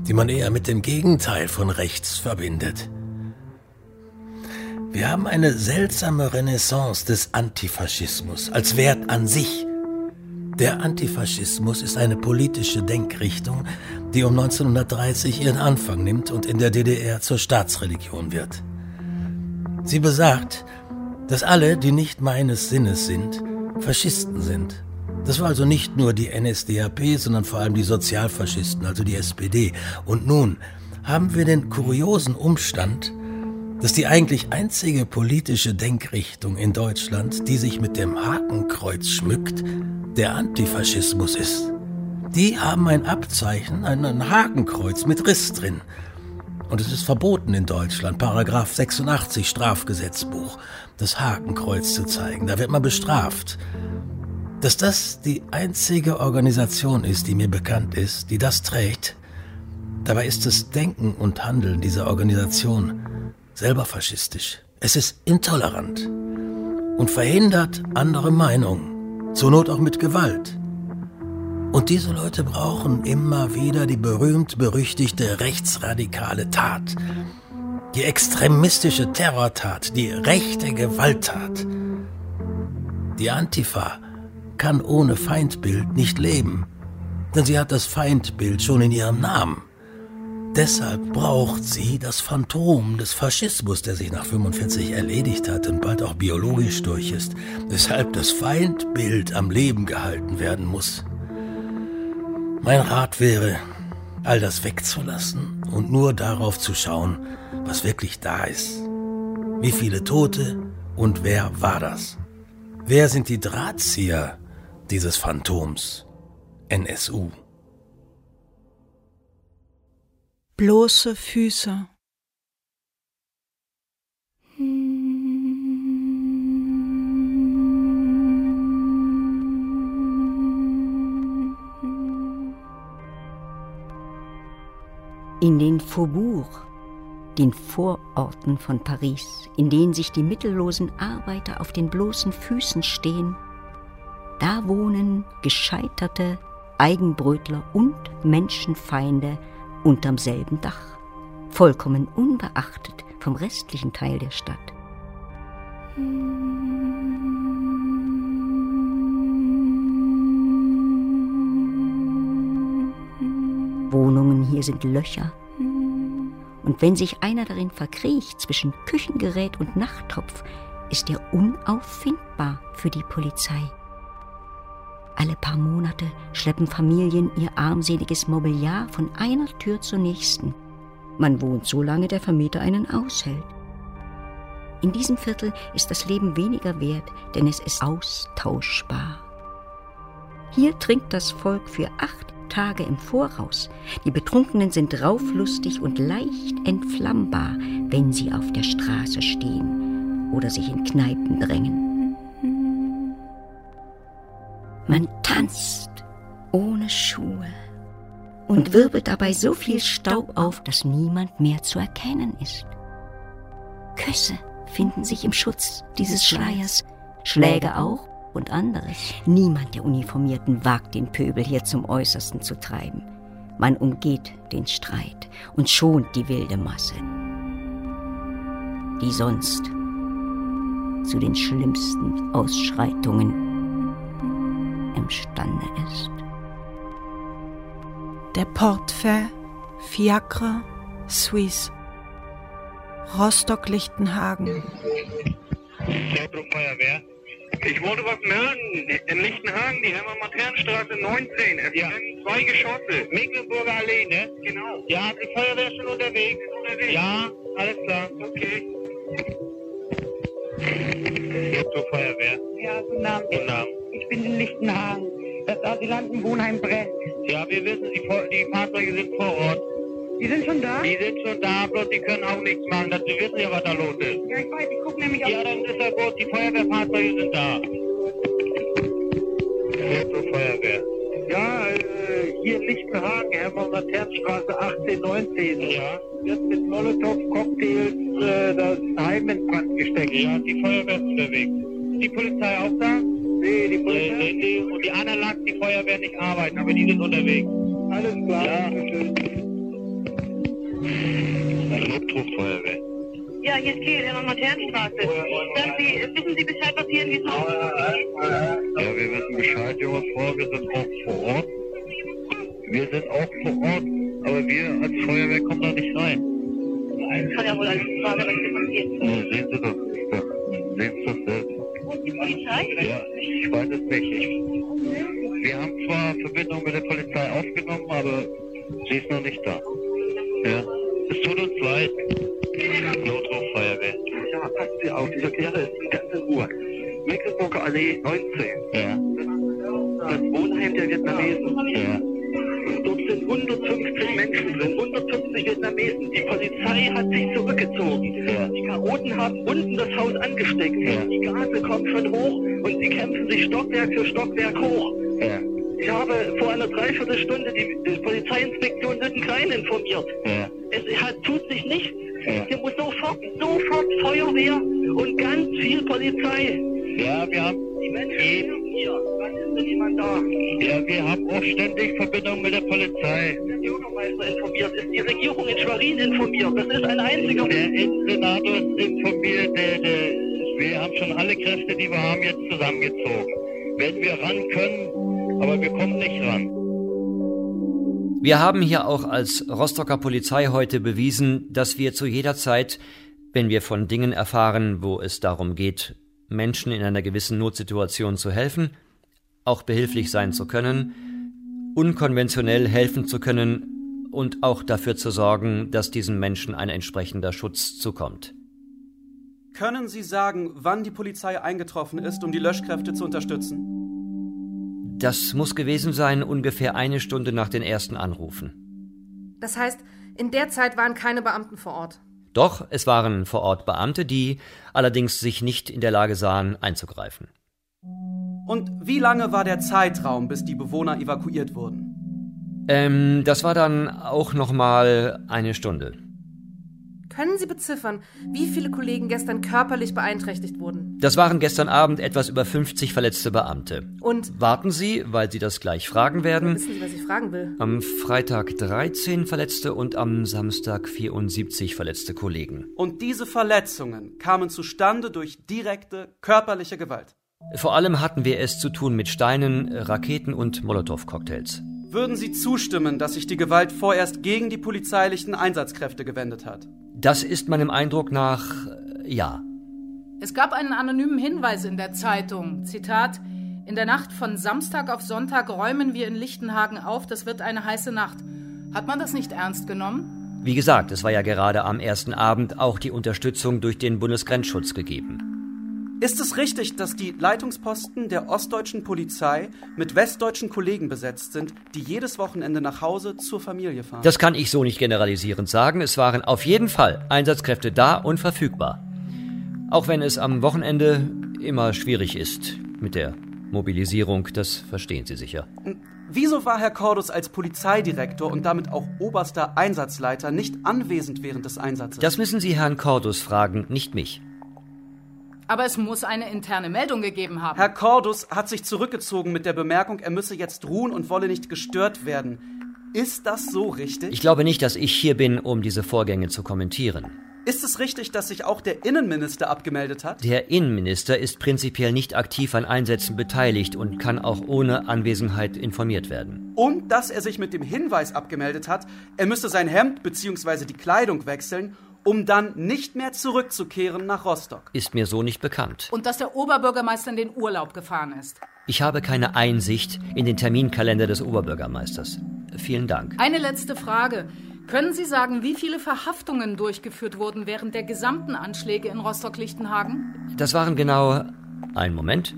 die man eher mit dem Gegenteil von rechts verbindet. Wir haben eine seltsame Renaissance des Antifaschismus als Wert an sich. Der Antifaschismus ist eine politische Denkrichtung, die um 1930 ihren Anfang nimmt und in der DDR zur Staatsreligion wird. Sie besagt, dass alle, die nicht meines Sinnes sind, Faschisten sind. Das war also nicht nur die NSDAP, sondern vor allem die Sozialfaschisten, also die SPD. Und nun haben wir den kuriosen Umstand, dass die eigentlich einzige politische Denkrichtung in Deutschland, die sich mit dem Hakenkreuz schmückt, der Antifaschismus ist. Die haben ein Abzeichen, ein Hakenkreuz mit Riss drin. Und es ist verboten in Deutschland, Paragraph 86 Strafgesetzbuch, das Hakenkreuz zu zeigen. Da wird man bestraft. Dass das die einzige Organisation ist, die mir bekannt ist, die das trägt, dabei ist das Denken und Handeln dieser Organisation selber faschistisch. Es ist intolerant und verhindert andere Meinungen, zur Not auch mit Gewalt. Und diese Leute brauchen immer wieder die berühmt-berüchtigte rechtsradikale Tat, die extremistische Terrortat, die rechte Gewalttat. Die Antifa kann ohne Feindbild nicht leben, denn sie hat das Feindbild schon in ihrem Namen. Deshalb braucht sie das Phantom des Faschismus, der sich nach 45 erledigt hat und bald auch biologisch durch ist, weshalb das Feindbild am Leben gehalten werden muss. Mein Rat wäre, all das wegzulassen und nur darauf zu schauen, was wirklich da ist. Wie viele Tote und wer war das? Wer sind die Drahtzieher dieses Phantoms? NSU. bloße Füße. In den Faubourgs, den Vororten von Paris, in denen sich die mittellosen Arbeiter auf den bloßen Füßen stehen, da wohnen gescheiterte Eigenbrötler und Menschenfeinde unterm selben Dach, vollkommen unbeachtet vom restlichen Teil der Stadt. Wohnungen hier sind Löcher. Und wenn sich einer darin verkriecht zwischen Küchengerät und Nachttopf, ist er unauffindbar für die Polizei. Alle paar Monate schleppen Familien ihr armseliges Mobiliar von einer Tür zur nächsten. Man wohnt so lange der Vermieter einen aushält. In diesem Viertel ist das Leben weniger wert, denn es ist austauschbar. Hier trinkt das Volk für acht Tage im Voraus. Die Betrunkenen sind rauflustig und leicht entflammbar, wenn sie auf der Straße stehen oder sich in Kneipen drängen. Man tanzt ohne Schuhe und wirbelt dabei so viel Staub auf, dass niemand mehr zu erkennen ist. Küsse finden sich im Schutz dieses Schleiers, Schläge auch und anderes. Niemand der Uniformierten wagt den Pöbel hier zum Äußersten zu treiben. Man umgeht den Streit und schont die wilde Masse, die sonst zu den schlimmsten Ausschreitungen imstande ist. Der Portefeuille Fiacre Suisse Rostock-Lichtenhagen. Feuerwehr. Ich wollte was melden. In Lichtenhagen, die Hermann-Matern-Straße 19. Es ja. sind zwei Geschosse. Mecklenburger Allee, ne? Genau. Ja, die Feuerwehr ist schon unterwegs. unterwegs. Ja, alles klar. Okay. Hier zur Feuerwehr. Ja, guten Abend. Guten Abend. Ich bin in Lichtenhagen. Das Asylantenwohnheim brennt. Ja, wir wissen, die, die Fahrzeuge sind vor Ort. Die sind schon da? Die sind schon da, bloß die können auch nichts machen. Das, Sie wissen ja, was da los ist. Ja, ich weiß, ich gucke nämlich auf... Ja, dann ist ja gut, die Feuerwehrfahrzeuge sind da. Hier zur Feuerwehr. Ja, äh, hier in Lichtenhagen, Hermann Laternenstraße 18, 19. Ja. Wird mit Molotow-Cocktails äh, das Heim in Brand gesteckt. Ja, die Feuerwehr ist unterwegs. Ist die Polizei auch da? Nee, die Polizei. Nee, nee, nee. Und die anderen lassen die Feuerwehr nicht arbeiten, aber die sind unterwegs. Alles klar. Ja. Notrufeuerwehr. Ja, hier ist Kiel, Hermann Laternenstraße. Sagen Sie, wissen Sie Bescheid, was hier in diesem Haus Ja, wir wissen Bescheid, junge Frau, wir sind auch vor Ort. Wir sind auch vor Ort, aber wir als Feuerwehr kommen da nicht rein. Das kann ja wohl alles Frage, was hier passiert. Ja, sehen Sie doch. Ja, sehen Sie das selbst. Und die Polizei? Ja, ich weiß es nicht. Ich, wir haben zwar Verbindung mit der Polizei aufgenommen, aber sie ist noch nicht da. Ja, es tut uns leid. Notrufeuerwehr. Ja, passen Sie auf, ich erkläre es in Ruhe. Mecklenburger Allee 19. Ja. Das Wohnheim der Vietnamesen. Ja. Dort sind 150 Menschen drin, 150 Vietnamesen. Die Polizei hat sich zurückgezogen. Ja. Die Chaoten haben unten das Haus angesteckt. Ja. Die Gase kommen schon hoch und sie kämpfen sich Stockwerk für Stockwerk hoch. Ich habe vor einer Dreiviertelstunde die, die Polizeiinspektion Lüttenklein informiert. Ja. Es hat, tut sich nichts. Ja. Hier muss sofort, sofort Feuerwehr und ganz viel Polizei. Ja, wir haben Die Menschen sterben hier. Wann ist denn jemand da? Ja, wir haben auch ständig Verbindung mit der Polizei. Der Bürgermeister informiert, ist die Regierung in Schwerin informiert. Das ist ein einziger... Der Innensenator ist informiert, der, der, wir haben schon alle Kräfte, die wir haben, jetzt zusammengezogen. Werden wir ran können, aber wir kommen nicht ran. Wir haben hier auch als Rostocker Polizei heute bewiesen, dass wir zu jeder Zeit, wenn wir von Dingen erfahren, wo es darum geht, Menschen in einer gewissen Notsituation zu helfen, auch behilflich sein zu können, unkonventionell helfen zu können und auch dafür zu sorgen, dass diesen Menschen ein entsprechender Schutz zukommt. Können Sie sagen, wann die Polizei eingetroffen ist, um die Löschkräfte zu unterstützen? Das muss gewesen sein ungefähr eine Stunde nach den ersten Anrufen. Das heißt, in der Zeit waren keine Beamten vor Ort. Doch, es waren vor Ort Beamte, die allerdings sich nicht in der Lage sahen, einzugreifen. Und wie lange war der Zeitraum, bis die Bewohner evakuiert wurden? Ähm, das war dann auch noch mal eine Stunde. Können Sie beziffern, wie viele Kollegen gestern körperlich beeinträchtigt wurden? Das waren gestern Abend etwas über 50 verletzte Beamte. Und Warten Sie, weil Sie das gleich fragen werden. wissen Sie, was ich fragen will? Am Freitag 13 Verletzte und am Samstag 74 verletzte Kollegen. Und diese Verletzungen kamen zustande durch direkte körperliche Gewalt. Vor allem hatten wir es zu tun mit Steinen, Raketen und Molotow-Cocktails. Würden Sie zustimmen, dass sich die Gewalt vorerst gegen die polizeilichen Einsatzkräfte gewendet hat? Das ist meinem Eindruck nach äh, ja. Es gab einen anonymen Hinweis in der Zeitung. Zitat: In der Nacht von Samstag auf Sonntag räumen wir in Lichtenhagen auf. Das wird eine heiße Nacht. Hat man das nicht ernst genommen? Wie gesagt, es war ja gerade am ersten Abend auch die Unterstützung durch den Bundesgrenzschutz gegeben. Ist es richtig, dass die Leitungsposten der ostdeutschen Polizei mit westdeutschen Kollegen besetzt sind, die jedes Wochenende nach Hause zur Familie fahren? Das kann ich so nicht generalisierend sagen. Es waren auf jeden Fall Einsatzkräfte da und verfügbar. Auch wenn es am Wochenende immer schwierig ist mit der Mobilisierung, das verstehen Sie sicher. Wieso war Herr Cordus als Polizeidirektor und damit auch oberster Einsatzleiter nicht anwesend während des Einsatzes? Das müssen Sie Herrn Cordus fragen, nicht mich. Aber es muss eine interne Meldung gegeben haben. Herr Cordus hat sich zurückgezogen mit der Bemerkung, er müsse jetzt ruhen und wolle nicht gestört werden. Ist das so richtig? Ich glaube nicht, dass ich hier bin, um diese Vorgänge zu kommentieren. Ist es richtig, dass sich auch der Innenminister abgemeldet hat? Der Innenminister ist prinzipiell nicht aktiv an Einsätzen beteiligt und kann auch ohne Anwesenheit informiert werden. Und dass er sich mit dem Hinweis abgemeldet hat, er müsse sein Hemd bzw. die Kleidung wechseln, um dann nicht mehr zurückzukehren nach Rostock. Ist mir so nicht bekannt. Und dass der Oberbürgermeister in den Urlaub gefahren ist. Ich habe keine Einsicht in den Terminkalender des Oberbürgermeisters. Vielen Dank. Eine letzte Frage. Können Sie sagen, wie viele Verhaftungen durchgeführt wurden während der gesamten Anschläge in Rostock-Lichtenhagen? Das waren genau, ein Moment,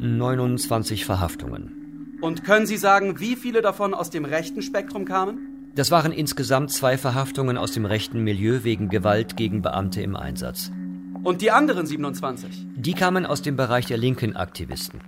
29 Verhaftungen. Und können Sie sagen, wie viele davon aus dem rechten Spektrum kamen? Das waren insgesamt zwei Verhaftungen aus dem rechten Milieu wegen Gewalt gegen Beamte im Einsatz. Und die anderen 27? Die kamen aus dem Bereich der linken Aktivisten.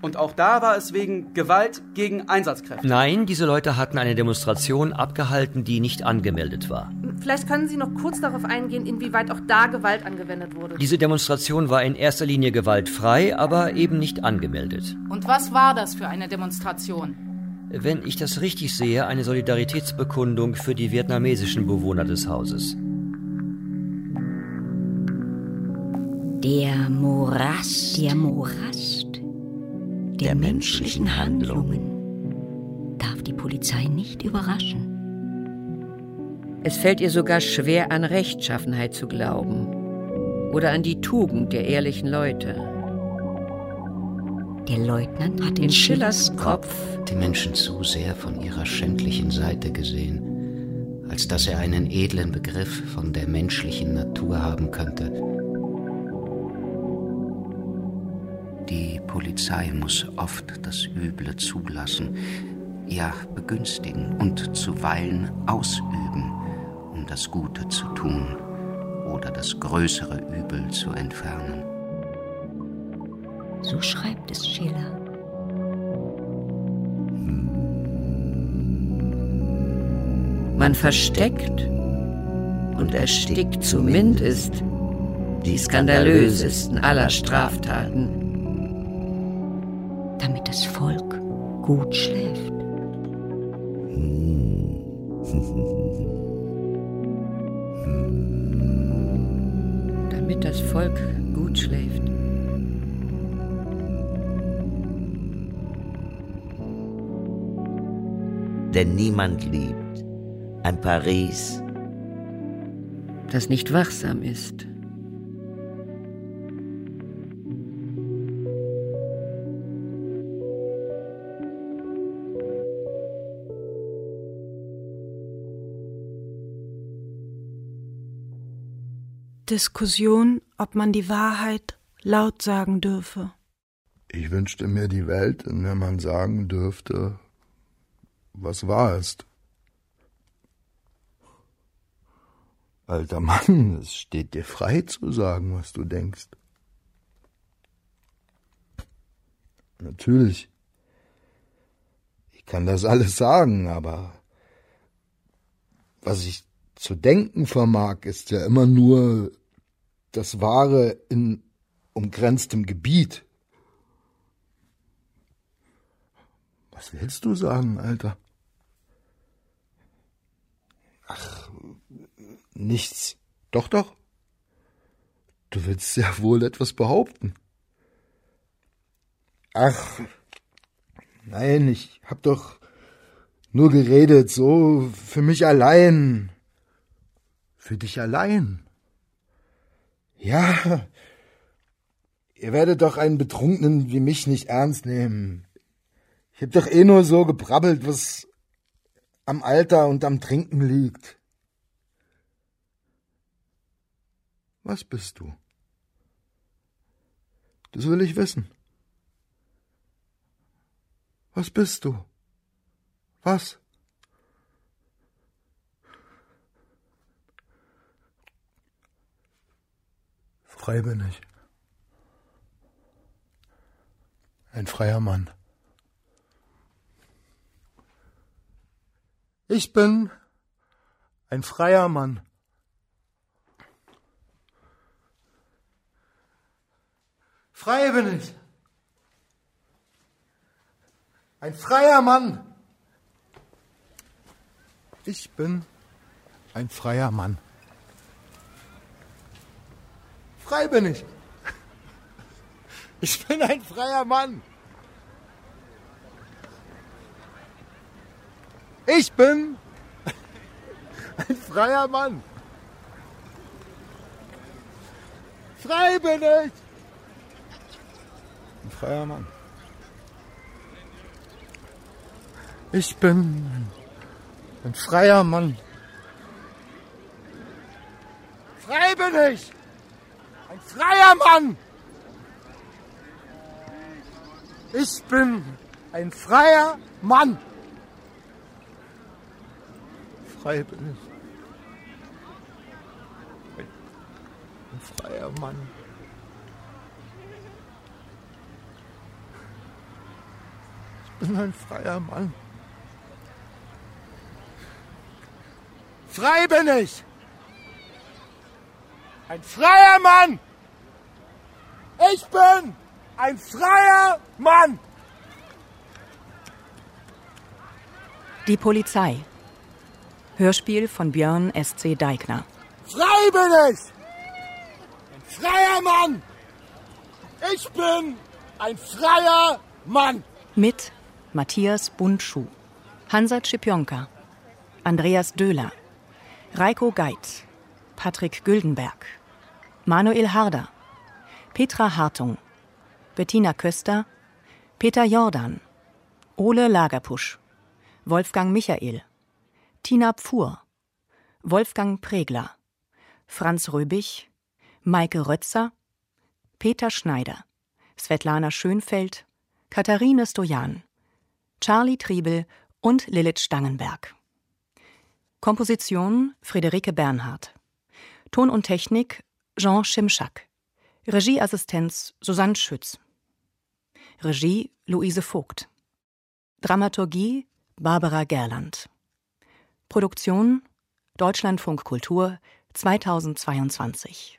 Und auch da war es wegen Gewalt gegen Einsatzkräfte. Nein, diese Leute hatten eine Demonstration abgehalten, die nicht angemeldet war. Vielleicht können Sie noch kurz darauf eingehen, inwieweit auch da Gewalt angewendet wurde. Diese Demonstration war in erster Linie gewaltfrei, aber eben nicht angemeldet. Und was war das für eine Demonstration? Wenn ich das richtig sehe, eine Solidaritätsbekundung für die vietnamesischen Bewohner des Hauses. Der Morast. Der Morast der, der menschlichen Handlungen darf die Polizei nicht überraschen. Es fällt ihr sogar schwer, an Rechtschaffenheit zu glauben oder an die Tugend der ehrlichen Leute. Der Leutnant hat in, Schillers Kopf die Menschen zu sehr von ihrer schändlichen Seite gesehen, als dass er einen edlen Begriff von der menschlichen Natur haben könnte. Die Polizei muss oft das Üble zulassen, ja begünstigen und zuweilen ausüben, um das Gute zu tun oder das größere Übel zu entfernen. So schreibt es Schiller. Man versteckt und erstickt zumindest die skandalösesten aller Straftaten damit das Volk gut schläft. Damit das Volk Denn niemand liebt ein Paris, das nicht wachsam ist. Diskussion, ob man die Wahrheit laut sagen dürfe. Ich wünschte mir die Welt, in der man sagen dürfte, was wahr ist. Alter Mann, es steht dir frei zu sagen, was du denkst. Natürlich. Ich kann das alles sagen, aber was ich zu denken vermag, ist ja immer nur das Wahre in umgrenztem Gebiet. Was willst du sagen, Alter? Ach, nichts. Doch, doch. Du willst ja wohl etwas behaupten. Ach, nein, ich hab doch nur geredet, so für mich allein. Für dich allein. Ja, ihr werdet doch einen Betrunkenen wie mich nicht ernst nehmen. Ich hab doch eh nur so gebrabbelt, was am Alter und am Trinken liegt. Was bist du? Das will ich wissen. Was bist du? Was? Frei bin ich. Ein freier Mann. Ich bin ein freier Mann. Frei bin ich. Ein freier Mann. Ich bin ein freier Mann. Frei bin ich. Ich bin ein freier Mann. Ich bin ein freier Mann. Frei bin ich. Ein freier Mann. Ich bin ein freier Mann. Frei bin ich. Ein freier Mann! Ich bin ein freier Mann! Frei bin ich. Ein, freier Mann. bin ein freier Mann. Frei bin ich! Ein freier Mann! Ich bin ein freier Mann! Die Polizei. Hörspiel von Björn S.C. Deigner. Frei bin ich! Ein freier Mann! Ich bin ein freier Mann! Mit Matthias Bundschuh, Hansa Schipionka, Andreas Döhler, Reiko Geit, Patrick Güldenberg, Manuel Harder, Petra Hartung, Bettina Köster, Peter Jordan, Ole Lagerpusch, Wolfgang Michael, Tina Pfuhr, Wolfgang Pregler, Franz Röbig, Maike Rötzer, Peter Schneider, Svetlana Schönfeld, Katharine Stojan, Charlie Triebel und Lilith Stangenberg. Komposition Friederike Bernhard. Ton und Technik Jean Schimschak. Regieassistenz Susanne Schütz. Regie Luise Vogt. Dramaturgie Barbara Gerland. Produktion Deutschlandfunk Kultur 2022